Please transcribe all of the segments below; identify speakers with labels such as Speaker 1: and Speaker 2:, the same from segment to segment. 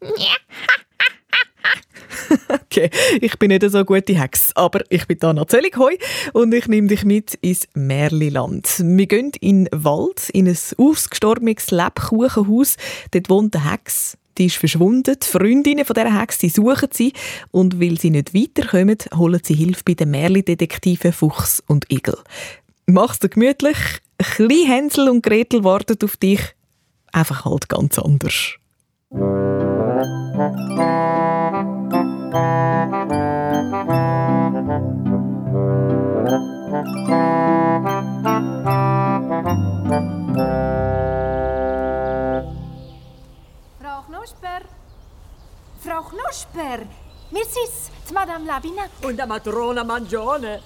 Speaker 1: okay, ich bin nicht so gute Hex, aber ich bin Dana Zöllighoi und ich nehme dich mit ins Märliland. Wir gehen in den Wald, in ein ausgestorbenes Lebkuchenhaus. Dort wohnt eine Hex, die ist verschwunden. Die Freundinnen von dieser Hex die suchen sie und weil sie nicht weiterkommen, holen sie Hilfe bei den Märli-Detektiven Fuchs und Igel. Mach's dir gemütlich. Klein Hänsel und Gretel warten auf dich. Einfach halt ganz anders.
Speaker 2: Frau Knusper! Frau Knusper! Wir sind's, die Madame Labinac.
Speaker 3: Und der Matrona Mangione.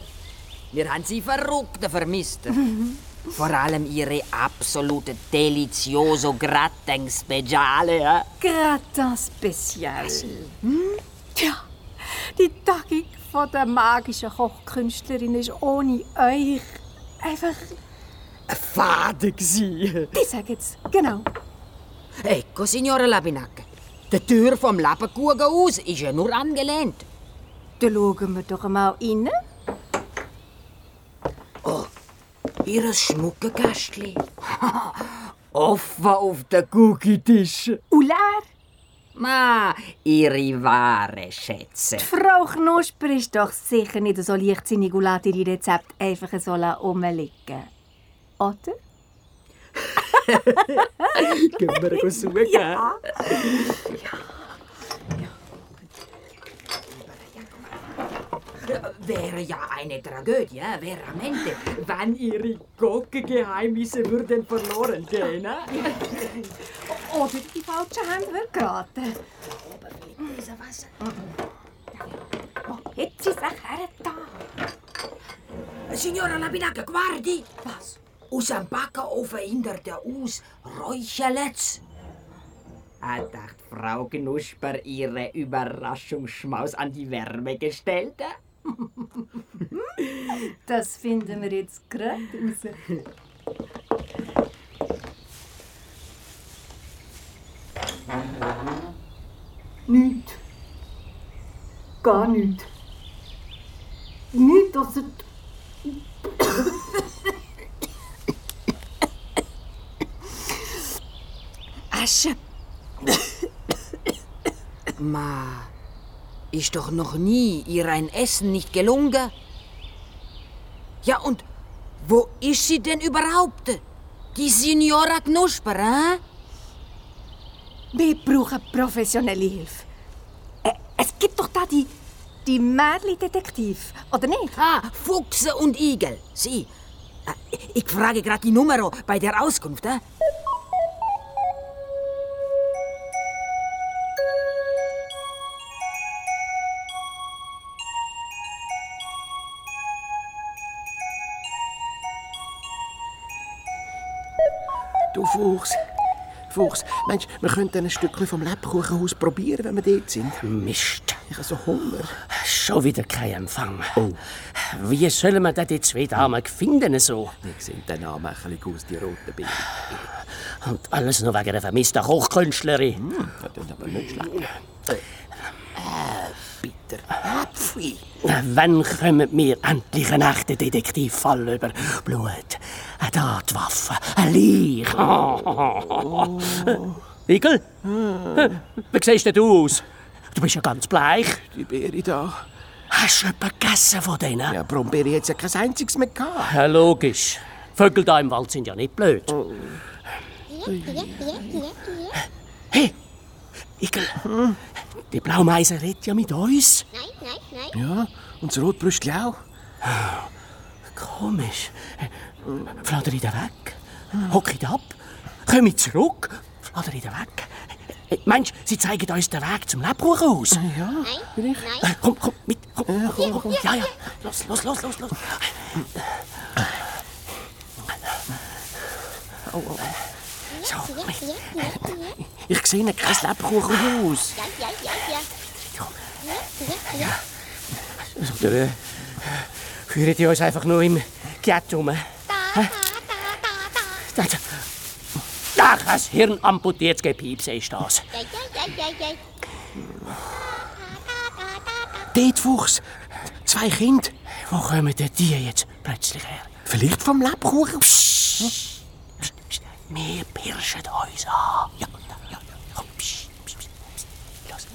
Speaker 3: Wir haben sie verrückt vermisst. Vor allem ihre absolute delizioso gratin speciale. Ja?
Speaker 2: Gratin Spezial. Hm? Tja, die Tagung von der magischen Kochkünstlerin ist ohne euch einfach...
Speaker 3: Fade gsi.
Speaker 2: Die sagen jetzt, genau.
Speaker 3: Ecco, Signora Labinac. Die Tür vom Lebkuchen aus ist ja nur angelehnt.
Speaker 2: Dann schauen wir doch mal rein.
Speaker 3: Ihr schmucke Gastli. Offen auf den Cookie-Tisch.
Speaker 2: Ular,
Speaker 3: Ma, ihre wahre Schätze.
Speaker 2: Frau Knusper ist doch sicher nicht so leichtsinnig und lässt ihre Rezepte einfach so rumliegen. Oder?
Speaker 3: Gehen wir suchen.
Speaker 2: Ja.
Speaker 3: Wäre ja eine Tragödie, veramente, wenn ihre Gockengeheimnisse würden verloren gehen.
Speaker 2: Oder die falschen Hände wird geraten.
Speaker 3: Wasser.
Speaker 2: Oh, jetzt ist es her da.
Speaker 3: Signora Labinaca, guardi!
Speaker 2: Was?
Speaker 3: Aus dem Backofen hindert er aus Räucherletz. Hat dacht Frau Knusper ihre Überraschungsschmaus an die Wärme gestellt?
Speaker 2: Das finden wir jetzt gerade raus. Nicht. Gar nicht. Nicht, dass er...
Speaker 3: Asche. Ma, ist doch noch nie ihr ein Essen nicht gelungen? Ja, und wo ist sie denn überhaupt? Die Signora Knusper, hä?
Speaker 2: Wir brauchen professionelle Hilfe. Es gibt doch da die... die Märli-Detektiv, oder nicht?
Speaker 3: Ah, Fuchse und Igel. Sie. Äh, Ich frage gerade die Nummer bei der Auskunft, hä?
Speaker 4: Fuchs, meinst du, wir könnten ein Stückchen vom Lebkuchenhaus probieren, wenn wir dort sind?
Speaker 5: Mist.
Speaker 4: Ich habe so Hunger.
Speaker 5: Schon wieder kein Empfang. Wie sollen wir denn die zwei Damen finden so?
Speaker 4: Die sehen dann anmächelig aus, die roten Bilder.
Speaker 5: Und alles nur wegen der vermissten Kochkünstlerin.
Speaker 4: Hm, das tut aber nicht schlecht. Bitter. Apfel.
Speaker 5: Wann kommen wir endlich einen echten Detektivfall über Blut, eine Tatwaffe, ein Leich? Igel? Wie siehst denn du aus? Du bist ja ganz bleich.
Speaker 4: Die Beere da.
Speaker 5: Hast du etwas gegessen von denen?
Speaker 4: Ja, Brombeere hat ja kein einziges mehr gehabt.
Speaker 5: Ja, logisch. Vögel da im Wald sind ja nicht blöd. Hey, Igel, die Blaumeise redet ja mit uns.
Speaker 4: Ja, und das Rotbrüstli auch.
Speaker 5: Komisch. Flatter ich da weg? Hock ich ab? Komm ich zurück? Flatter ich da weg? Meinst du, sie zeigen uns den Weg zum Lebkuchenhaus?
Speaker 4: Ja, vielleicht.
Speaker 5: Äh, Komm, komm, mit. Komm, komm, komm. Ja, ja. Los, los, los, los, los. So, mit.
Speaker 4: Ich sehe kein Lebkuchenhaus.
Speaker 5: Oder äh, führen die uns einfach nur im Ghetto rum? Hä? Da, da. Ach, das Hirn amputiertes Gepiepse ist das.
Speaker 4: Dort, Fuchs. Zwei Kinder.
Speaker 5: Wo kommen denn die jetzt plötzlich her?
Speaker 4: Vielleicht vom Lebkuchen.
Speaker 5: Wir pirschen uns an. Ja, ja, ja. Komm, psst, psst, psst, psst. Los.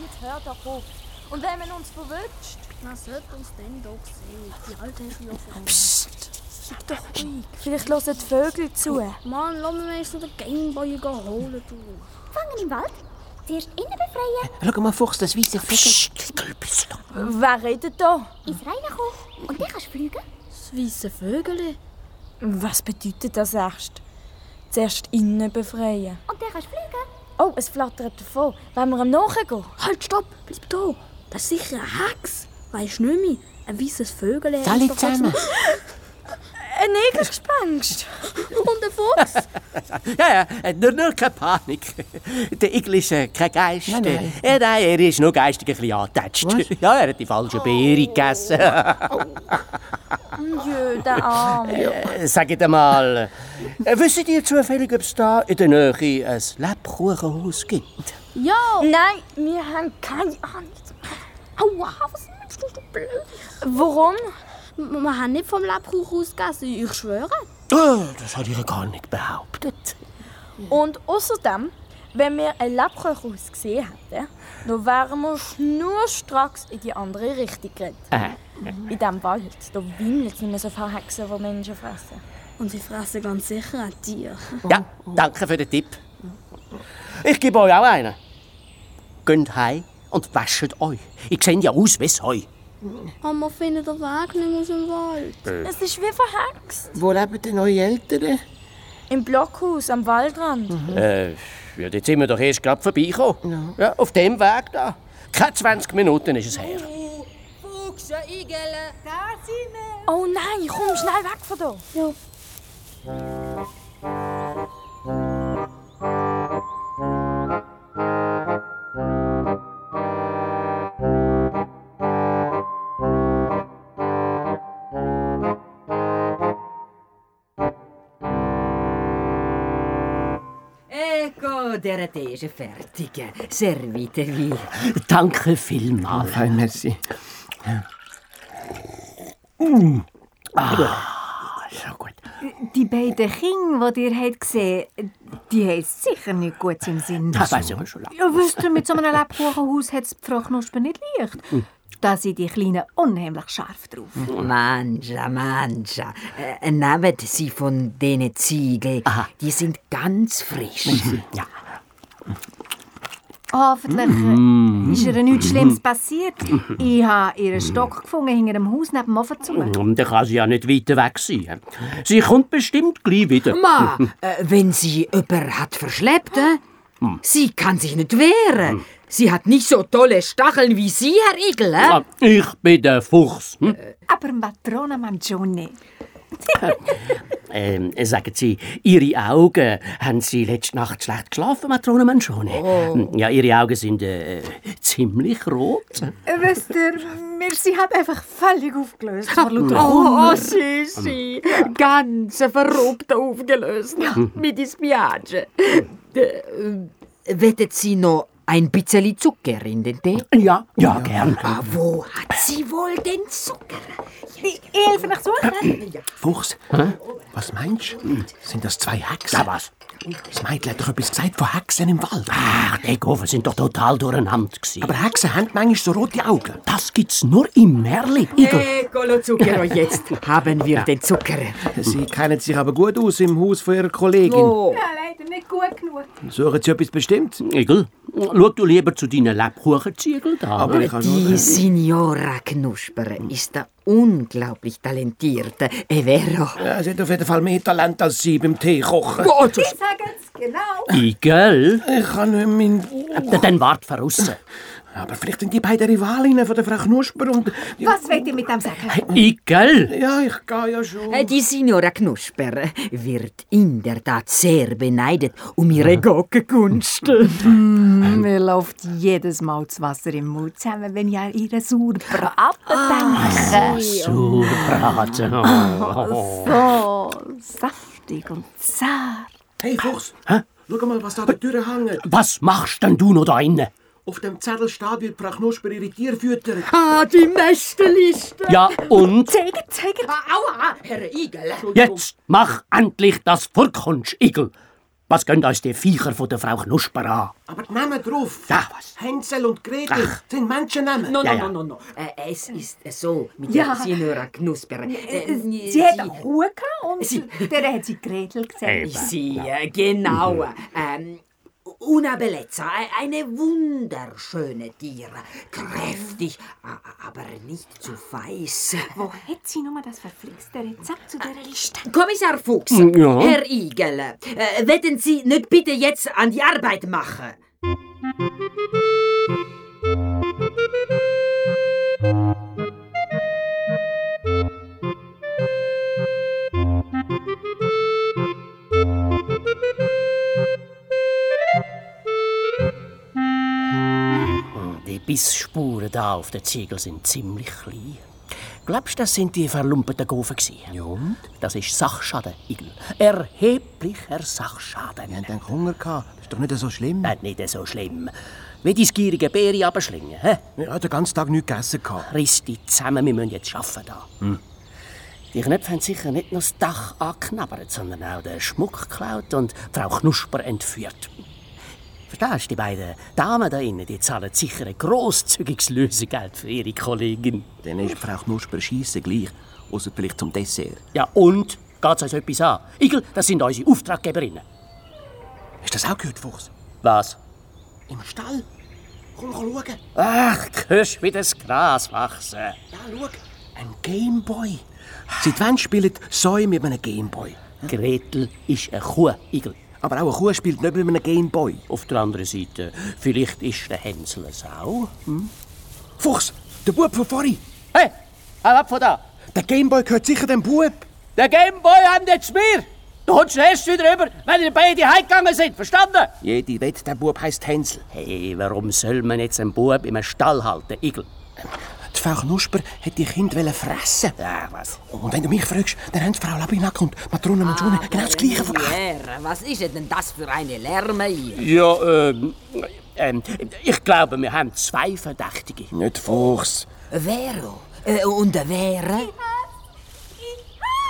Speaker 6: Jetzt hör doch auf. Und wenn man uns verwünscht? Was sollte uns denn doch sehen? Die Alte ist ja von Psst. Sag doch ruhig. Vielleicht hören die Vögel zu. Mann, lass mich mal so den Gameboy holen, du.
Speaker 7: Fangen im Wald. Zuerst innen befreien,
Speaker 4: Schau mal, Fuchs, das weiße Vögel.
Speaker 6: Wer redet da?
Speaker 7: ins Reine kommen und dann kannst du fliegen.
Speaker 6: Das weisse Vögel.
Speaker 8: Was bedeutet das erst? Zuerst innen befreien.
Speaker 7: Und dann kannst du fliegen.
Speaker 8: Oh, es flattert davon. Wollen wir ihm nachgehen?
Speaker 6: Halt, stopp, bleib da. Das ist sicher eine Hex. Weisst du nicht mehr? Ein weißes Vögel.
Speaker 4: Alle zusammen.
Speaker 8: Ein Negergespenst.
Speaker 6: Und ein Fuchs.
Speaker 5: Ja, ja, äh, nur, nur keine Panik. Der Igel ist äh, kein Geist.
Speaker 4: Nein, nein.
Speaker 5: Äh, nein, er ist nur geistig ein bisschen angetatscht. Ja, er hat die falsche Beere gegessen.
Speaker 8: Jö, der Arm.
Speaker 5: Äh, Sagt mal, äh, wisst ihr zufällig, ob es da in der Nähe ein Lebkuchenhaus gibt?
Speaker 6: Ja.
Speaker 8: Nein, wir haben keine Ahnung.
Speaker 6: Aua, was meinst du, du blöd?
Speaker 8: Warum?
Speaker 6: Wir haben nicht vom Lebkuchen gegessen, ich schwöre.
Speaker 5: Oh, das hat ihr gar nicht behauptet.
Speaker 8: Und außerdem, wenn wir ein Lebkuchenhaus gesehen hätten, dann wären wir schnurstracks in die andere Richtung gerannt.
Speaker 5: Äh,
Speaker 8: In diesem Wald, da wimmelt es nicht mehr so viele Hexen, die Menschen fressen.
Speaker 6: Und sie fressen ganz sicher auch Tiere.
Speaker 5: ja, danke für den Tipp. Ich gebe euch auch einen. Geht heim und wäscht euch. Ich sehe ja aus wie Heu.
Speaker 6: Aber wir finden den Weg nicht mehr aus dem Wald.
Speaker 8: Es ist wie verhext.
Speaker 4: Wo leben denn eure Eltern?
Speaker 8: Im Blockhaus am Waldrand.
Speaker 5: Äh, ja, jetzt sind wir doch erst gerade vorbeigekommen. Ja. auf dem Weg da. Keine 20 Minuten ist es her.
Speaker 3: Fuchs, Igel.
Speaker 8: Oh nein, komm schnell weg von da.
Speaker 3: Ecco, der Tee ist fertig. Servitevi.
Speaker 5: Danke vielmals.
Speaker 4: Fein, merci.
Speaker 5: So gut.
Speaker 2: Die beiden Kinder, die ihr habt gesehen die haben sicher nicht gut im Sinn.
Speaker 5: Das weiß ich schon lange.
Speaker 2: Ja, wisst ihr, mit so einem Lebkuchenhaus hat es die Frau Knusper nicht leicht. Da sind die Kleinen unheimlich scharf drauf.
Speaker 3: Mancha, mancha. Äh, nehmt sie von den Ziegel. Die sind ganz frisch.
Speaker 5: Ja.
Speaker 2: Hoffentlich äh, ist ihr nichts Schlimmes passiert. Ich habe ihren Stock gefunden hinter dem Haus neben dem Ofen zu.
Speaker 5: Und dann kann sie ja nicht weiter weg sein. Sie kommt bestimmt gleich wieder.
Speaker 3: Ma, äh, wenn sie jemand hat verschleppt, äh? sie kann sich nicht wehren. Sie hat nicht so tolle Stacheln wie Sie, Herr Igel. Äh?
Speaker 5: Ah, Ich bin der Fuchs. Hm?
Speaker 2: Aber Matrona Mangione.
Speaker 5: Ähm, sagen Sie, Ihre Augen, haben Sie letzte Nacht schlecht geschlafen, Matrone Manschone? Ja, Ihre Augen sind äh, ziemlich rot.
Speaker 2: Wisst ihr, mir sie hat einfach völlig aufgelöst. Lauter
Speaker 3: Oh, Sissi, ganz verrückt aufgelöst. Mit dem Spiage. Wettet Sie noch ein bisschen Zucker in den Tee?
Speaker 5: Ja, ja, gern.
Speaker 3: Ah, wo hat sie wohl den Zucker?
Speaker 2: Ich helfe nach suchen.
Speaker 4: Fuchs, was meinst du? Sind das zwei Hexen?
Speaker 5: Ja, was?
Speaker 4: Das Mädchen hat doch etwas gesagt von Hexen im Wald.
Speaker 5: Ach, die Gofen sind doch total durcheinander gewesen.
Speaker 4: Aber Hexen haben manchmal so rote Augen.
Speaker 5: das gibt's nur im Märli. Igel.
Speaker 3: Eccolo Zucchero, jetzt haben wir den Zucker.
Speaker 4: Sie kennen sich aber gut aus im Haus von ihrer Kollegin.
Speaker 3: Oh,
Speaker 2: Ja, leider nicht gut genug.
Speaker 4: Suchen Sie etwas bestimmt?
Speaker 5: Igel, schau du lieber zu deinen Lebkuchenziegeln da.
Speaker 4: Aber ich
Speaker 3: die. Signora Knusper ist da unglaublich talentiert. È vero?
Speaker 4: Ja, sie hat auf jeden Fall mehr Talent als Sie beim Tee kochen.
Speaker 2: Ich sage es genau.
Speaker 5: Igel?
Speaker 4: Ich kann nicht mein...
Speaker 5: Dann wart voraus.
Speaker 4: Aber vielleicht sind die beiden Rivalinnen von der Frau Knusper und...
Speaker 2: Was wollt ihr mit dem sagen?
Speaker 5: Igel?
Speaker 4: Ja, ich gehe ja schon.
Speaker 3: Äh, Die Signora Knusper wird in der Tat sehr beneidet um ihre Gockenkunst.
Speaker 2: Mir läuft jedes Mal das Wasser im Mund zusammen, wenn ich an ihre Sauerbraten denke.
Speaker 5: Sauerbraten. Oh.
Speaker 2: So saftig und zart.
Speaker 4: Hey, Fuchs. Schau mal, was da an der Tür hängt.
Speaker 5: Was machst denn du noch da innen?
Speaker 4: Auf dem Zettel steht, wie Frau Knusper ihre Tiere füttert.
Speaker 3: Ah, die Mästerliste.
Speaker 5: Ja, und?
Speaker 2: Zeiger, Zeiger.
Speaker 3: Aua, Herr Igel.
Speaker 5: Jetzt mach endlich das Vorkunst, Igel. Was gehen uns die Viecher von der Frau Knusper an?
Speaker 4: Aber die Namen drauf.
Speaker 5: Ja, was?
Speaker 4: Hänsel und Gretel sind Menschennamen.
Speaker 3: No, no,
Speaker 5: Ja, ja.
Speaker 3: no, no, no. Äh, es ist so mit
Speaker 2: Ja.
Speaker 3: der Signora Knusper. Äh,
Speaker 2: Sie hat einen Kuh gehabt und
Speaker 3: Sie-
Speaker 2: der hat sie Gretel gesagt.
Speaker 5: Eben.
Speaker 3: Sie, äh, genau. Ähm, una bellezza, e- eine wunderschöne Tiere. Kräftig, aber nicht zu weiß.
Speaker 2: Wo hat sie nur das verflixte Rezept zu dieser Liste?
Speaker 3: Kommissar Fuchs,
Speaker 5: Ja?
Speaker 3: Herr Igel, äh, werden Sie nicht bitte jetzt an die Arbeit machen?
Speaker 5: Bissspuren da auf den Ziegel sind ziemlich klein. Glaubst du, das sind die verlumpeten Gofen gewesen? Ja, und? Das ist Sachschaden, Igel. Erheblicher Sachschaden.
Speaker 4: Wir haben dann Hunger gehabt. Das ist doch nicht so schlimm.
Speaker 5: Äh, nicht so schlimm. Wie dein gierige Beere abschlingen, hä?
Speaker 4: Habe den ganzen Tag nichts gegessen. gehabt.
Speaker 5: Riss dich zusammen, wir müssen jetzt arbeiten da. Die Knöpfe haben sicher nicht nur das Dach angeknabbert, sondern auch den Schmuck geklaut und Frau Knusper entführt. Verstehst du, die beiden Damen da innen, die zahlen sicher ein grosszügiges Lösegeld für ihre Kollegin.
Speaker 4: Dann ist Frau Knusper scheisse gleich. Außer vielleicht zum Dessert.
Speaker 5: Ja, und? Geht's uns etwas an? Igel, das sind unsere Auftraggeberinnen.
Speaker 4: Hast du das auch gehört, Fuchs?
Speaker 5: Was?
Speaker 4: Im Stall. Komm, komm schauen.
Speaker 5: Ach, hörst wie das Gras wachsen.
Speaker 4: Ja, schau. Ein Gameboy. Seit wann spielt Säue mit einem Gameboy?
Speaker 5: Gretel ist eine Kuh, Igel.
Speaker 4: Aber auch eine Kuh spielt nicht mit einem Gameboy.
Speaker 5: Auf der anderen Seite, vielleicht ist der Hänsel eine Sau.
Speaker 4: Fuchs, der Bub von vorhin.
Speaker 5: Hey, hau ab von da!
Speaker 4: Der Gameboy gehört sicher dem Bub.
Speaker 5: Der Gameboy haben jetzt mir! Du kommst erst wieder rüber, wenn ihr beide heimgegangen sind, verstanden?
Speaker 4: Jede wett, der Bub heisst Hänsel.
Speaker 5: Hey, warum soll man jetzt einen Bub im Stall halten, Igel?
Speaker 4: Die Frau Knusper hat die Kinder fressen.
Speaker 5: Ja, was?
Speaker 4: Und wenn du mich fragst, dann haben die Frau Labinack und Matrone Mangione genau das Gleiche
Speaker 3: Herr, was ist denn das für eine Lärme hier?
Speaker 5: Ja, ähm, ähm, ich glaube, wir haben zwei Verdächtige.
Speaker 4: Nicht Fuchs.
Speaker 3: Vero? Äh, und wer?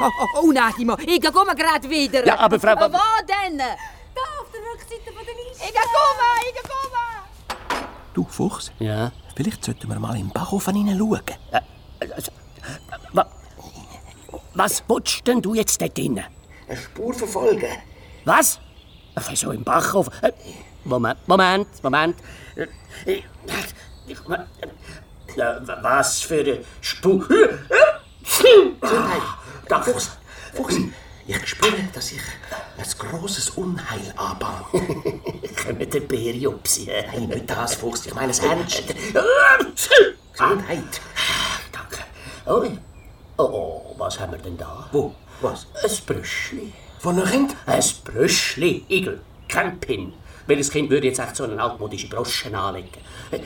Speaker 3: Oh, oh, oh Nachimo, ich komme gerade wieder.
Speaker 5: Ja, aber Frau...
Speaker 3: Wo denn?
Speaker 2: Da auf der Rückseite von der Liste.
Speaker 3: Ich komme, ich komme.
Speaker 4: Du, Fuchs,
Speaker 5: Ja?
Speaker 4: vielleicht sollten wir mal im Backofen hineinschauen.
Speaker 5: Also, wa, was willst denn du jetzt dort drinnen?
Speaker 4: Eine Spur verfolgen.
Speaker 5: Was? Wieso im Bachhof? Äh, Moment, Moment, Moment. Äh, ich- äh, Was für eine Spur? Da,
Speaker 4: Fuchs, Fuchs, ich spüre, dass ich ein grosses Unheil anbahne.
Speaker 5: können der Periopsie.
Speaker 4: Nein, nicht das, Fuchs, ich meine es ernst. Gesundheit.
Speaker 5: Danke. Oh, oh, was haben wir denn da?
Speaker 4: Wo? Was?
Speaker 5: Ein Brüschli.
Speaker 4: Von einem Kind?
Speaker 5: Ein Brüschli, Igel. Kein Pin. Welches Kind würde jetzt echt so eine altmodische Broschen anlegen? Äh,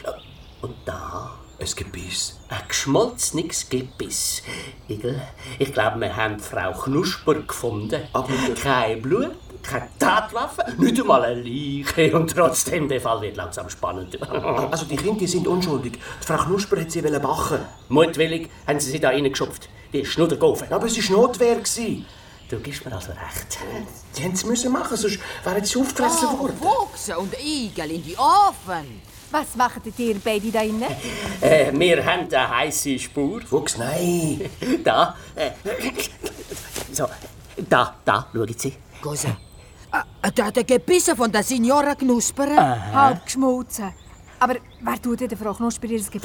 Speaker 5: Und da
Speaker 4: Ein Gebiss.
Speaker 5: ein geschmolzenes Gebiss. Igel, ich glaube, wir haben Frau Knusper gefunden.
Speaker 4: Aber-
Speaker 5: kein Blut, keine Tatwaffe, nicht einmal eine Leiche. Und trotzdem, der Fall wird langsam spannend.
Speaker 4: Also die Kinder die sind unschuldig. Die Frau Knusper hat sie bachen.
Speaker 5: Mutwillig haben sie sie da reingeschupft. Die Schnuddergaufe.
Speaker 4: Aber es war Notwehr.
Speaker 5: Du gibst mir also recht.
Speaker 4: Sie haben es müssen machen, sonst wären sie aufgefressen
Speaker 3: Oh,
Speaker 4: worden.
Speaker 3: Fuchs und Igel in die Ofen.
Speaker 2: Was macht ihr beide da innen?
Speaker 5: Äh, wir haben eine heiße Spur.
Speaker 4: Fuchs, nein.
Speaker 5: Da. Äh, so, da, da, schauen Sie.
Speaker 3: Cosa? Ah, da der Gebisse von der Signora Knusper.
Speaker 2: Halb geschmolzen. Aber wer tut denn der Frau Knusper ihr Gebiss?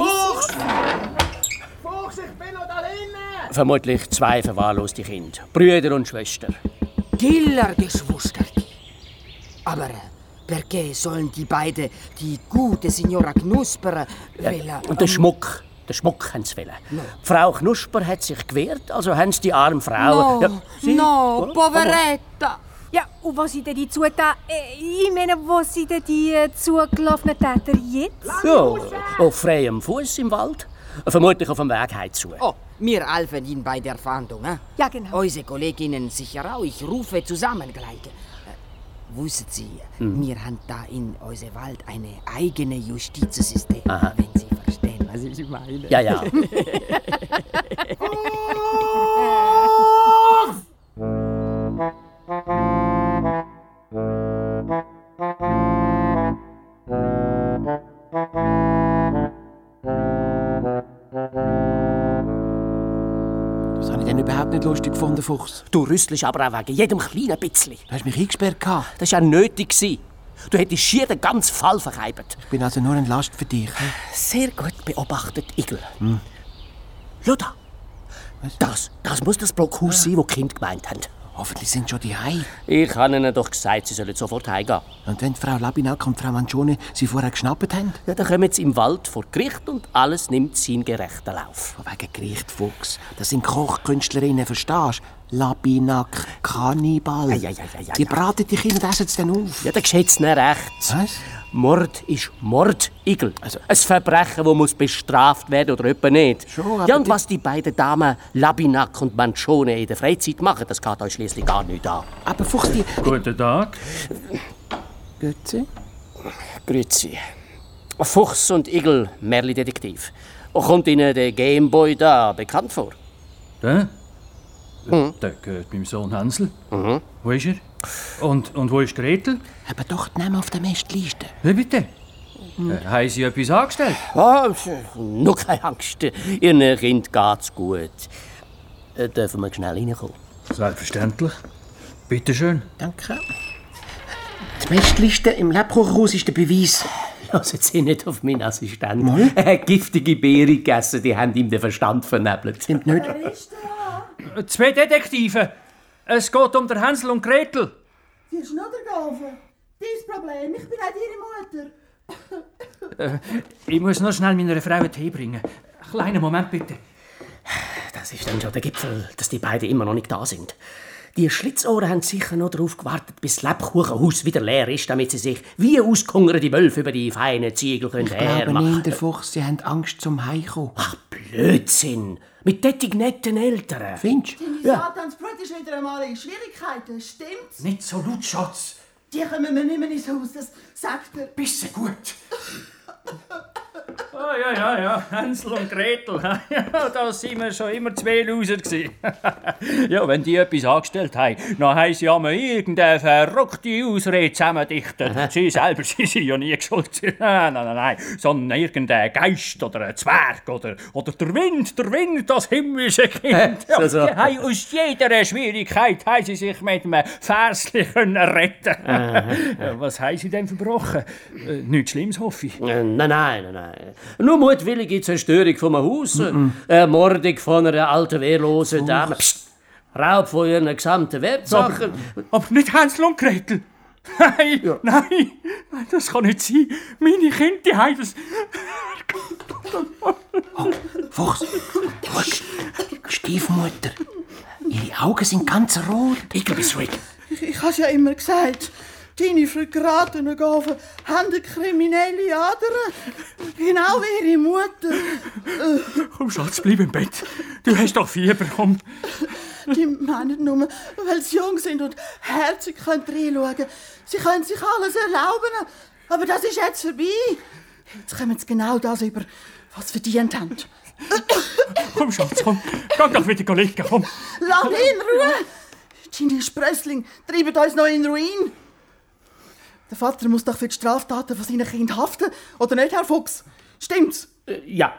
Speaker 4: Fuchs, ich bin noch da drinnen.
Speaker 5: Vermutlich zwei verwahrloste Kinder. Brüder und Schwester.
Speaker 3: Killergeschwuster. Aber äh, Perché sollen die beiden die gute Signora Knusper
Speaker 5: ja, Und der Schmuck, der Schmuck haben sie wollen. No. Frau Knusper hat sich gewehrt, also haben sie die arme Frau...
Speaker 2: No, ja, sie, no, oh, poveretta. Ja, und was sind denn die Zutaten? Äh, ich meine, wo sind denn die äh, zugelaufenen Täter jetzt?
Speaker 5: Ja, auf freiem Fuß im Wald. Vermutlich auf dem Weg heimzu.
Speaker 3: Oh, wir helfen Ihnen bei der Fahndung. Eh?
Speaker 2: Ja, genau.
Speaker 3: Unsere Kolleginnen sicher auch. Ich rufe zusammen gleich. Wussten Sie, hm. wir haben da in unserem Wald ein eigenes Justizsystem, Aha. wenn Sie verstehen, was ich meine.
Speaker 5: Ja, ja.
Speaker 4: nicht lustig gefunden, Fuchs.
Speaker 5: Du rüstelst aber auch wegen jedem kleinen bisschen.
Speaker 4: Du hast mich eingesperrt.
Speaker 5: Das war ja nötig. Du hättest schier den ganzen Fall verkeibt.
Speaker 4: Ich bin also nur ein Last für dich.
Speaker 5: Sehr gut beobachtet, Igel. Hm. Schau da. Das, das muss das Blockhaus ja. sein, das die Kinder gemeint haben.
Speaker 4: Hoffentlich sind schon die Hei.
Speaker 5: Ich habe ihnen doch gesagt, sie sollen sofort heimgehen.
Speaker 4: Und wenn Frau Labinack und Frau Mangione sie vorher geschnappt haben?
Speaker 5: Ja, dann kommen sie im Wald vor Gericht und alles nimmt seinen gerechten Lauf.
Speaker 4: Wegen Gericht, Fuchs. Das sind Kochkünstlerinnen, verstehst du? Labinak, Kannibal.
Speaker 5: Ja, ja, ja, ja,
Speaker 4: die braten die Kinder und essen sie dann auf.
Speaker 5: Ja, dann geschieht's nicht recht.
Speaker 4: Was?
Speaker 5: Mord ist Mord, Igel. Also, ein Verbrechen, das muss bestraft werden oder etwa nicht.
Speaker 4: Schon,
Speaker 5: ja, und was die beiden Damen Labinak und Manchone in der Freizeit machen, das geht euch schließlich gar nicht an.
Speaker 4: Aber Fuchs, die...
Speaker 9: Guten Tag.
Speaker 4: Grüezi.
Speaker 5: Grüezi. Fuchs und Igel, Merli-Detektiv. Kommt Ihnen der Gameboy da bekannt vor?
Speaker 9: Der? Mhm. Der gehört meinem Sohn Hansel.
Speaker 5: Mhm.
Speaker 9: Wo ist er? Und, und wo ist Gretel?
Speaker 4: Aber doch die Namen auf der Mestliste.
Speaker 9: Wie bitte? Mhm. Äh, haben Sie etwas angestellt?
Speaker 5: Ah, nur keine Angst. Ihren Kind geht's gut. Äh, dürfen wir schnell reinkommen?
Speaker 9: Selbstverständlich. Bitte schön.
Speaker 4: Danke. Die Mestliste im Lebkuchenhaus ist der Beweis.
Speaker 5: Hören Sie nicht auf meinen Assistenten. Mal? Er hat giftige Beere gegessen, die haben ihm den Verstand vernebelt.
Speaker 4: Stimmt nicht.
Speaker 9: Zwei Detektive. Es geht um der Hänsel und Gretel.
Speaker 10: Sie ist nur der Gaufe. Dein Problem, ich bin auch ihre
Speaker 9: Mutter. äh, ich muss noch schnell meiner Frau einen Tee bringen. Kleinen Moment bitte.
Speaker 5: Das ist dann schon der Gipfel, dass die beiden immer noch nicht da sind. Die Schlitzohren haben sicher noch darauf gewartet, bis das Lebkuchenhaus wieder leer ist, damit sie sich wie ausgehungerte Wölfe über die feinen Ziegel können
Speaker 4: ich glaube nicht, der Fuchs, sie haben Angst zum Heimkommen.
Speaker 5: Ach, Blödsinn. Mit tätig netten Eltern.
Speaker 4: Findest
Speaker 10: du? Deine Satansbrut ist wieder einmal in Schwierigkeiten, stimmt's?
Speaker 9: Nicht so laut, Schatz.
Speaker 10: Die kommen mir nicht mehr ins Haus, das sagt er.
Speaker 9: Bisschen gut. Oh, ja, ja, ja, Hänsel und Gretel. Ja, da sind wir schon immer zwei Loser ja, wenn die etwas angestellt haben, dann haben sie einmal irgendeine verrückte Ausrede zusammendichtet. sie selber sie sind ja nie schuld. nein, nein, nein, sondern irgendein Geist oder ein Zwerg oder, oder der Wind, der Wind, das himmlische Kind. Ja, so, so. Haben aus jeder Schwierigkeit haben sie sich mit einem Versli retten ja, Was haben sie denn verbrochen? Äh, nichts Schlimmes, hoffe ich.
Speaker 5: Äh, nein, nein, nein. Nur mutwillige Zerstörung von einem Haus, mm. Ermordung von einer alten, wehrlosen Dame, Psst. Raub von ihren gesamten Wertsachen.
Speaker 9: Aber, aber nicht Hänsel und Gretel. Nein, ja. nein, das kann nicht sein. Meine Kinder, die haben das...
Speaker 4: Oh, Fuchs, schau, Stiefmutter. Ihre Augen sind ganz rot.
Speaker 5: Ich bist ruhig.
Speaker 10: Ich, ich habe ja immer gesagt, Deine vergratenen Gaven haben eine kriminelle Adern. Genau wie ihre Mutter.
Speaker 9: Komm, Schatz, bleib im Bett. Du hast doch Fieber, komm.
Speaker 10: Die meinen nur, weil sie jung sind und herzig können reinschauen Sie können sich alles erlauben. Aber das ist jetzt vorbei. Jetzt kommen sie genau das über, was sie verdient haben.
Speaker 9: komm, Schatz, komm. Geh doch wieder liegen, komm.
Speaker 10: Lass ihn in Ruhe. Deine Sprössling treiben uns noch in Ruin. Der Vater muss doch für die Straftaten von seinen Kindern haften, oder nicht, Herr Fuchs? Stimmt's?
Speaker 5: Äh, ja,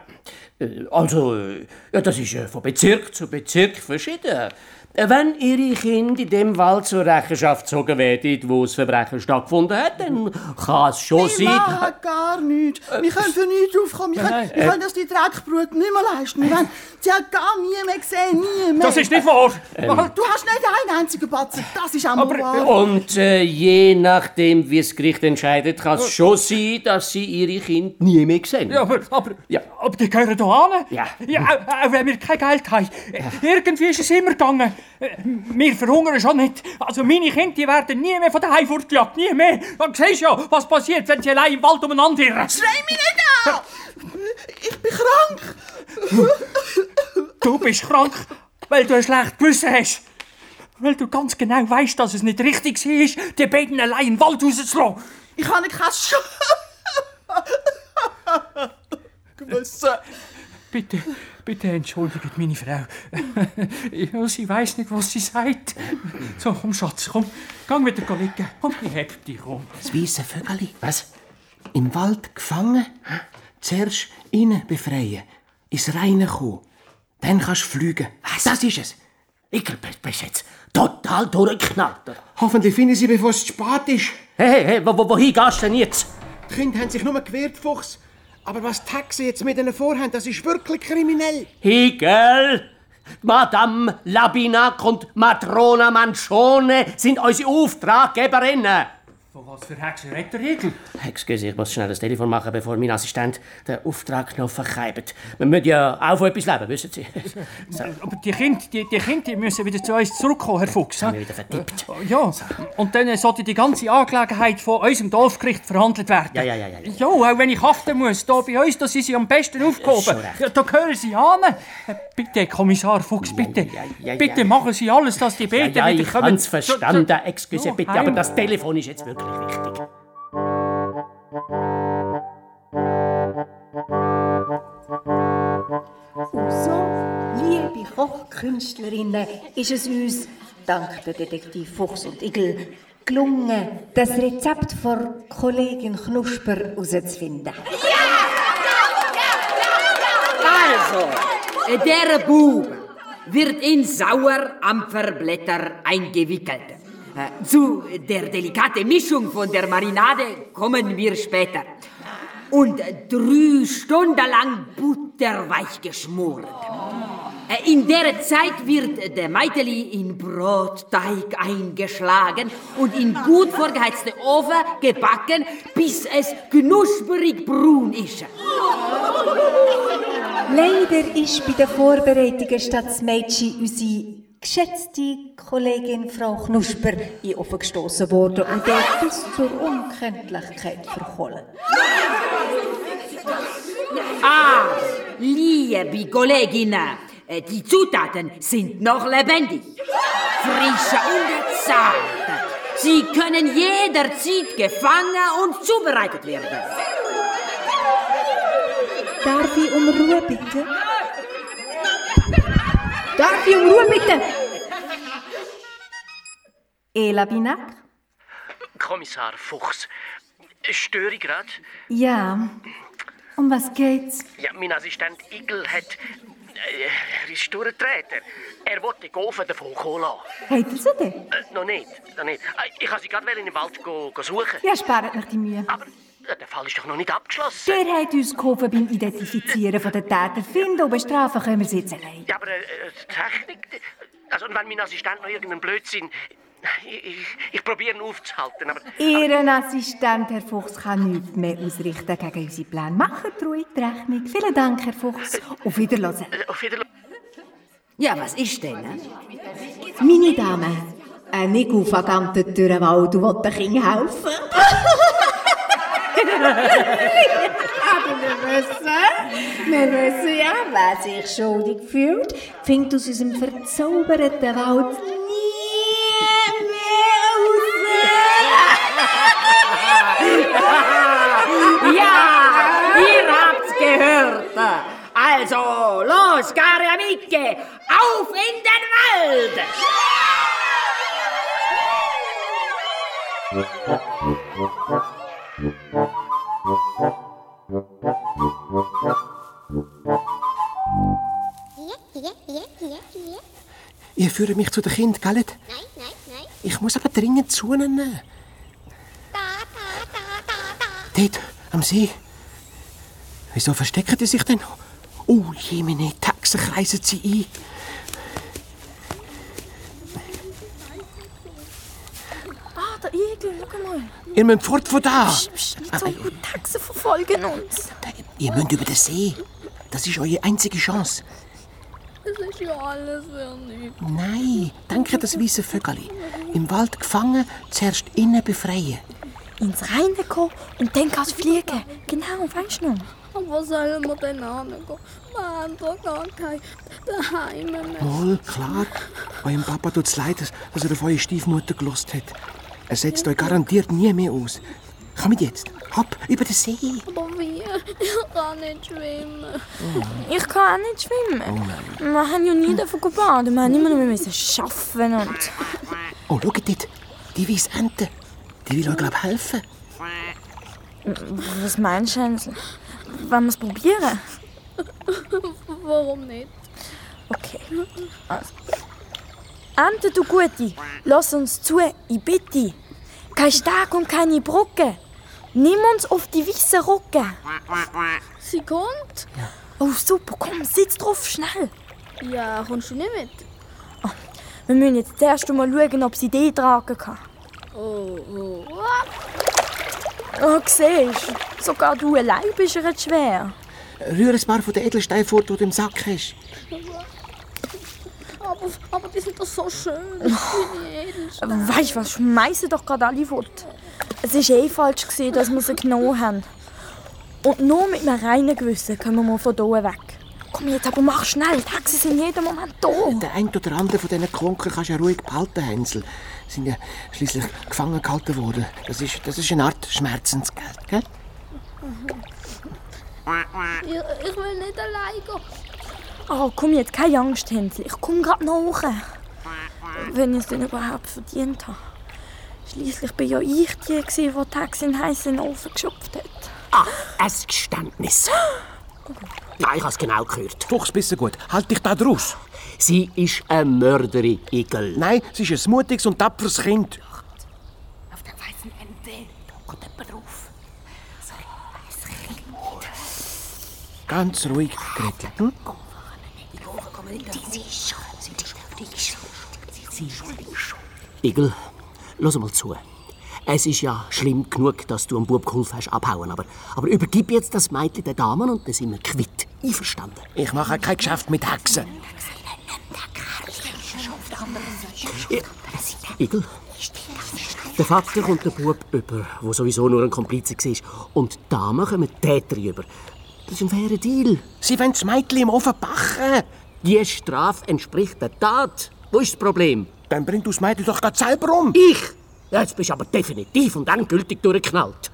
Speaker 5: äh, also, äh, ja, das ist von Bezirk zu Bezirk verschieden. Wenn Ihre Kinder in dem Wald zur Rechenschaft gezogen werden, wo das Verbrechen stattgefunden hat, dann kann es schon
Speaker 10: sein... Wir machen gar nichts. Wir können für nichts draufkommen. Wir können, wir können das die Dreckbrut nicht mehr leisten. Wir haben sie hat gar nie mehr gesehen, nie mehr.
Speaker 9: Das ist nicht wahr.
Speaker 10: Ähm. Du hast nicht einen einzigen Batzen. Das ist auch
Speaker 5: Aber,
Speaker 10: wahr.
Speaker 5: Und äh, je nachdem, wie das Gericht entscheidet, kann es schon sein, dass Sie Ihre Kinder nie mehr sehen.
Speaker 9: Ja, aber, aber,
Speaker 5: ja.
Speaker 9: aber die gehören hier an.
Speaker 5: Ja.
Speaker 9: ja wenn wir kein Geld haben. Irgendwie ist es immer gegangen. Wir verhungern schon nicht. Also meine Kinder die werden nie mehr von daheim fortgejagt. Nie mehr. Du siehst ja, was passiert, wenn sie allein im Wald umeinander irren.
Speaker 10: Schrei mich nicht an! Ich bin krank.
Speaker 9: Du bist krank, weil du ein schlechtes Gewissen hast. Weil du ganz genau weißt, dass es nicht richtig war, die beiden allein im Wald rauszulassen.
Speaker 10: Ich habe kein Sch Gewissen.
Speaker 9: Bitte, bitte entschuldigt meine Frau. ja, sie weiß nicht, was sie sagt. So, komm, Schatz, komm. Gang wieder liegen. Komm, ich heb dich, komm.
Speaker 4: Das weisse Vögeli. Was? Im Wald gefangen? Zuerst innen befreien, ins Reine kommen. Dann kannst du fliegen.
Speaker 5: Was?
Speaker 4: Das ist es.
Speaker 5: Ich bist jetzt total durchgeknallt.
Speaker 4: Hoffentlich finden sie, bevor es zu spät ist.
Speaker 5: Hey, hey, wo, wo, wohin gehst du denn jetzt?
Speaker 4: Die Kinder haben sich nur gewehrt, Fuchs. Aber was Taxi jetzt mit ihnen vorhaben, das ist wirklich kriminell.
Speaker 5: Hegel, Madame Labinac und Matrona Manchone sind unsere Auftraggeberinnen.
Speaker 9: Von was für Hexen redet der Riegel?
Speaker 5: Excuse, ich muss schnell das Telefon machen, bevor mein Assistent den Auftragknopf verkeibt. Wir müssen ja auch von etwas leben, wissen Sie.
Speaker 9: So. Aber die Kinder, die, die Kinder die müssen wieder zu uns zurückkommen, Herr Fuchs.
Speaker 5: Haben wir wieder vertippt.
Speaker 9: Ja, und dann sollte die ganze Angelegenheit von unserem Dorfgericht verhandelt werden.
Speaker 5: Ja, ja, ja. Ja,
Speaker 9: ja auch wenn ich haften muss, hier bei uns, da sind sie am besten aufgehoben. Ja, da gehören sie an. Bitte, Kommissar Fuchs, bitte.
Speaker 5: Ja, ja,
Speaker 9: bitte machen Sie alles, dass die Beete
Speaker 5: ja, ja,
Speaker 9: wieder
Speaker 5: ich kommen. Ich verstanden, excuse, bitte, aber das Telefon ist jetzt wirklich wichtig.
Speaker 2: Und so, liebe Kochkünstlerinnen, ist es uns, dank der Detektiv Fuchs und Igel, gelungen, das Rezept von Kollegin Knusper herauszufinden.
Speaker 3: Also, der Bub wird in Sauerampferblätter eingewickelt. Äh, Zu der delikaten Mischung von der Marinade kommen wir später. Und drei Stunden lang butterweich geschmort. Äh, In der Zeit wird der Meiteli in Brotteig eingeschlagen und in gut vorgeheizten Ofen gebacken, bis es knusperig brun ist.
Speaker 2: Leider ist bei den Vorbereitungen statt Mädchen unsere geschätzte Kollegin Frau Knusper in Ofen gestoßen worden und der bis zur Unkenntlichkeit verkohlen.
Speaker 3: Ah, liebe Kolleginnen, äh, die Zutaten sind noch lebendig, frisch und zart. Sie können jederzeit gefangen und zubereitet werden.
Speaker 2: Darf ich um Ruhe bitten? Darf ich um Ruhe bitten? Ela Binak?
Speaker 11: Kommissar Fuchs, störe ich gerade?
Speaker 2: Ja. Um was geht's?
Speaker 11: Ja, mein Assistent Igel hat. Äh, er ist durchgedreht. Er, wollte den Gofen davon kommen lassen.
Speaker 2: Hat er sie denn?
Speaker 11: Äh, noch nicht, noch nicht. Äh, Ich wollte sie gerade in den Wald go, go suchen.
Speaker 2: Ja, spart nicht die Mühe.
Speaker 11: Aber äh, der Fall ist doch noch nicht abgeschlossen.
Speaker 2: Der hat uns geholfen beim Identifizieren von den Täter. Finden und bestrafen können wir sie jetzt allein.
Speaker 11: Ja, aber äh, äh, die Technik. Also, und wenn mein Assistent noch irgendeinen Blödsinn. Ich, ich, ich probiere ihn aufzuhalten, aber.
Speaker 2: Ihren Assistent, Herr Fuchs, kann nichts mehr ausrichten gegen unsere Pläne. Macht ruhig die Rechnung. Vielen Dank, Herr Fuchs. Auf Wiedersehen.
Speaker 11: Äh, Auf Wiedersehen.
Speaker 3: Ja, was ist denn? ne?
Speaker 2: Meine Damen, ein Nico vergangen durch den Wald und will den Kindern helfen. Aber wir wissen, wir wissen ja, wer sich schuldig fühlt, findet aus unserem verzauberten Wald nie mehr
Speaker 3: Ja, ihr habt's gehört. Also, los, care amiche, auf in den Wald!
Speaker 7: Hier,
Speaker 4: Ihr führt mich zu den Kind, gell?
Speaker 7: Nein, nein, nein.
Speaker 4: Ich muss aber dringend zu ihnen.
Speaker 7: Da, da, da, da, da.
Speaker 4: Dort, am See. Wieso verstecken die sich denn? Oh, jemine, Taxen kreisen sie ein.
Speaker 8: Der Igel, schau mal.
Speaker 4: Ihr müsst fort von da.
Speaker 8: Psst, psst, nicht so laut, Taxen verfolgen uns.
Speaker 4: Ihr müsst über den See. Das ist eure einzige Chance.
Speaker 6: Es ist ja alles für nichts.
Speaker 4: Nein, danke das weiße Vögeli. Im Wald gefangen, zuerst innen befreien.
Speaker 8: Ins Reine kommen und dann kannst du fliegen. Genau, weißt du noch?
Speaker 6: Aber wo sollen wir denn hingehen? Wir haben doch gar kein Daheim mehr.
Speaker 4: Wohl, klar. Eurem Papa tut es leid, dass er auf eure Stiefmutter gelost hat. Er setzt euch garantiert nie mehr aus. Kommt jetzt, hopp, über den See.
Speaker 6: Aber wie? Ich kann nicht schwimmen.
Speaker 8: Ich kann auch nicht schwimmen. Wir haben ja nie davon gebadet. Wir haben immer nur müssen arbeiten und...
Speaker 4: Oh, schaut dort, die weiße Ente. Die will euch, glaub ich, helfen.
Speaker 8: Was meinst du, Hänsel? Wollen wir es probieren?
Speaker 6: Warum nicht?
Speaker 8: Okay. Also. Ente, du Gute, lass uns zu, ich bitte. Kein Steg und keine Brücke. Nimm uns auf die weißen Rücken.
Speaker 6: Sie kommt?
Speaker 8: Oh, super, komm, sitz drauf, schnell.
Speaker 6: Ja, kommst du nicht mit?
Speaker 8: Wir müssen jetzt zuerst mal schauen, ob sie die tragen kann.
Speaker 6: Oh, oh.
Speaker 8: Oh, siehst du, sogar du allein bist ihr schwer.
Speaker 4: Rühr ein paar von den Edelsteinen fort, die du im Sack hast.
Speaker 6: Aber, die sind doch so schön. Die Edelsteine.
Speaker 8: Weißt du was, schmeißen doch gerade alle fort. Es war eh falsch, gewesen, dass wir sie genommen haben. Und nur mit einem reinen Gewissen können wir von hier weg. Komm jetzt, aber mach schnell, die Hexen sind jeden Moment da.
Speaker 4: Der ein oder andere von diesen Klunker kannst du ja ruhig behalten, Hänsel. Sind ja schließlich gefangen gehalten worden. Das ist, das ist eine Art Schmerzensgeld, gell?
Speaker 6: Ich, ich will nicht allein gehen.
Speaker 8: Oh, komm jetzt, keine Angst, Hänsel. Ich komme gerade nach. Wenn ich es denn überhaupt verdient habe. Schließlich bin ja ich die, gewesen, die die Hexe in den heißen Ofen geschupft hat.
Speaker 5: Ah, ein Geständnis. Ja, ich habe es genau gehört.
Speaker 4: Fuchsbissen gut. Halt dich da draus.
Speaker 5: Sie ist eine Mörderin, Igel.
Speaker 4: Nein, sie ist ein mutiges und tapferes Kind.
Speaker 2: Auf der weißen Ente. Da kommt jemand drauf. So ein Kind.
Speaker 4: Ganz ruhig, Gretel. Hm?
Speaker 5: Igel, lass mal zu. Es ist ja schlimm genug, dass du am Bub geholfen hast, abhauen. Aber, aber übergib jetzt das Mädchen den Damen und dann sind wir quitt. Einverstanden?
Speaker 4: Ich mache kein Geschäft mit Hexen.
Speaker 5: I- Igel, der Vater kommt der Bub über, der sowieso nur ein Komplize war. Und die Damen kommen die Täter über. Das ist ein fairer Deal.
Speaker 4: Sie wollen das Mädchen im Ofen backen.
Speaker 5: Die Strafe entspricht der Tat. Wo ist das Problem?
Speaker 4: Dann bringt du das Mädchen doch gerade selber um.
Speaker 5: Ich? Ja, jetzt bist du aber definitiv und endgültig durchgeknallt.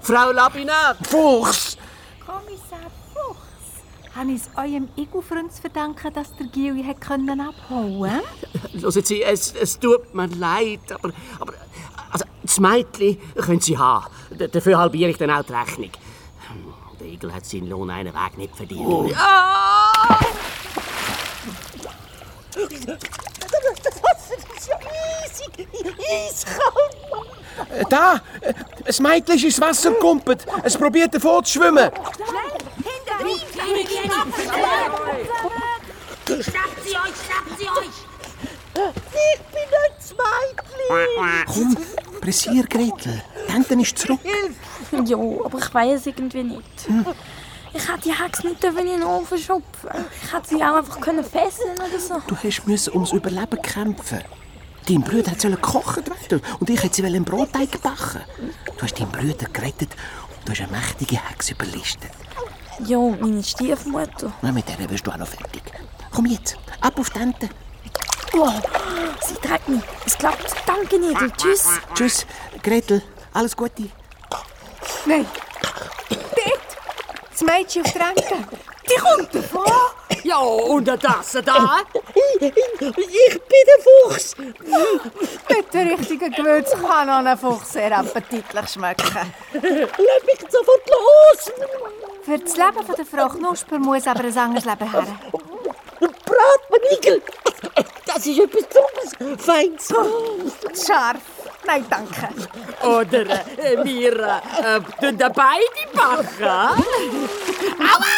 Speaker 5: Frau Labinat!
Speaker 4: Fuchs!
Speaker 12: Kommissar Fuchs, habe ich es eurem Igel-Freund zu verdanken, dass der Gili hat können abhauen
Speaker 5: Hören Sie, es, es tut mir leid, aber, aber das Mädchen können Sie haben. Dafür halbiere ich dann auch die Rechnung. Der Igel hat seinen Lohn einen Weg nicht verdient.
Speaker 4: Oh.
Speaker 5: Ah!
Speaker 13: Das ist ja eisig, eiskalt.
Speaker 4: Da! Das Mädchen ist ins Wasser gekumpelt. Es probiert davon zu schwimmen.
Speaker 13: Schnappt sie euch, schnappt sie euch.
Speaker 10: Ich bin ein Zweitli.
Speaker 4: Komm, pressier, Gretel. Ente ist zurück.
Speaker 8: Ja, aber ich weiß irgendwie nicht. Ich hätte die Hexe nicht in den Ofen schupfen Ich hätte sie auch einfach können fesseln oder so.
Speaker 4: Du hast müssen ums Überleben kämpfen. Dein Bruder hat gekocht werden und ich hätte sie im Brotteig backen. Du hast deinen Bruder gerettet und du hast eine mächtige Hexe überlistet.
Speaker 8: Ja, meine Stiefmutter.
Speaker 4: Na, mit der wirst du auch noch fertig. Komm jetzt, ab auf die Ente.
Speaker 8: Wow, sie trägt mich. Es klappt. Danke, Nidel. Tschüss.
Speaker 4: Tschüss, Gretel. Alles Gute.
Speaker 12: Nein. Dort! Das Mädchen auf der Ente. Die kommt davon.
Speaker 3: Ja, und das da?
Speaker 5: Ich bin der Fuchs.
Speaker 14: Mit der richtigen Gewürz kann auch ein Fuchs sehr appetitlich schmecken.
Speaker 5: Lass mich sofort los.
Speaker 2: Für das Leben von der Frau Knusper muss aber ein anderes Leben her.
Speaker 5: Bratmanigel. Das ist etwas Besonderes. Feins.
Speaker 14: Scharf. Nein, danke.
Speaker 3: Oder äh, wir äh, tun da beide backen? Aua!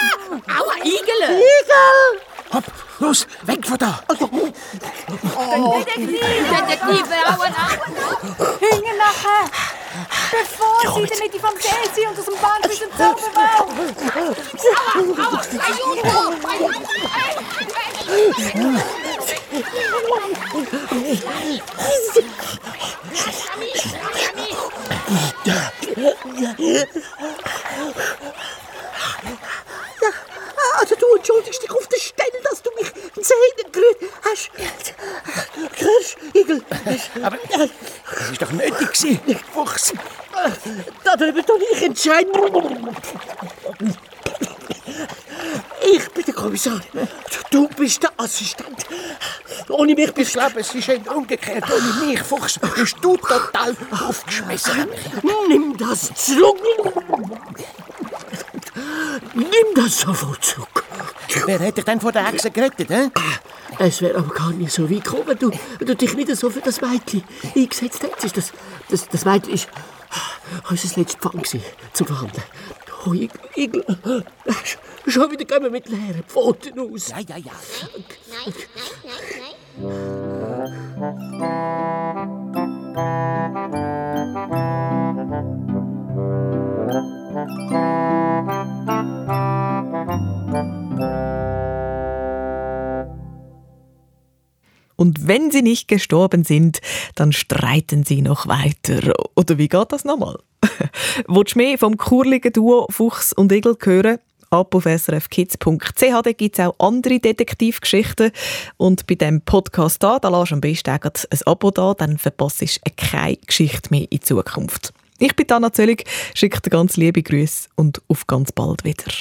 Speaker 3: Aua, Igel!
Speaker 5: Igel!
Speaker 4: Hopp, los, weg von da!
Speaker 3: Oh, Detektive, aua, aua!
Speaker 2: Hinten nachher! Bevor sie damit vom See sind und aus dem Band bis zum Zauberwald!
Speaker 3: Aua, aua!
Speaker 5: Also du entschuldigst dich auf der Stelle, dass du mich in Zähne gerührt hast. Hörst, Igel?
Speaker 4: Aber das ist doch nötig gewesen, Fuchs.
Speaker 5: Darüber tue ich entscheiden. Ich Kommissar. Du bist der Assistent. Ohne mich bist
Speaker 4: ist eher umgekehrt. Ohne mich, Fuchs, bist du total aufgeschmissen.
Speaker 5: Nimm das zurück. Nimm das sofort zurück.
Speaker 4: Wer hätte dich denn vor der Hexe gerettet, hä?
Speaker 5: Es wäre aber gar nicht so weit gekommen, du, du dich nicht so für das Mädchen eingesetzt hättest. Das, das, das Mädchen ist unser letzter Pfand zum Verhandeln. Oh, Igel, Igel. Schon wieder gehen wir mit leeren Pfoten aus.
Speaker 4: Ja, ja, ja.
Speaker 1: Und wenn sie nicht gestorben sind, dann streiten sie noch weiter. Oder wie geht das nochmal? Willst du mehr vom kurligen Duo Fuchs und Igel hören? Ab auf srfkids.ch, da gibt es auch andere Detektivgeschichten. Und bei diesem Podcast da, da lässt du am besten ein Abo da, dann verpasst du keine Geschichte mehr in Zukunft. Ich bin Anna Zöllig, schicke dir ganz liebe Grüße und auf ganz bald wieder.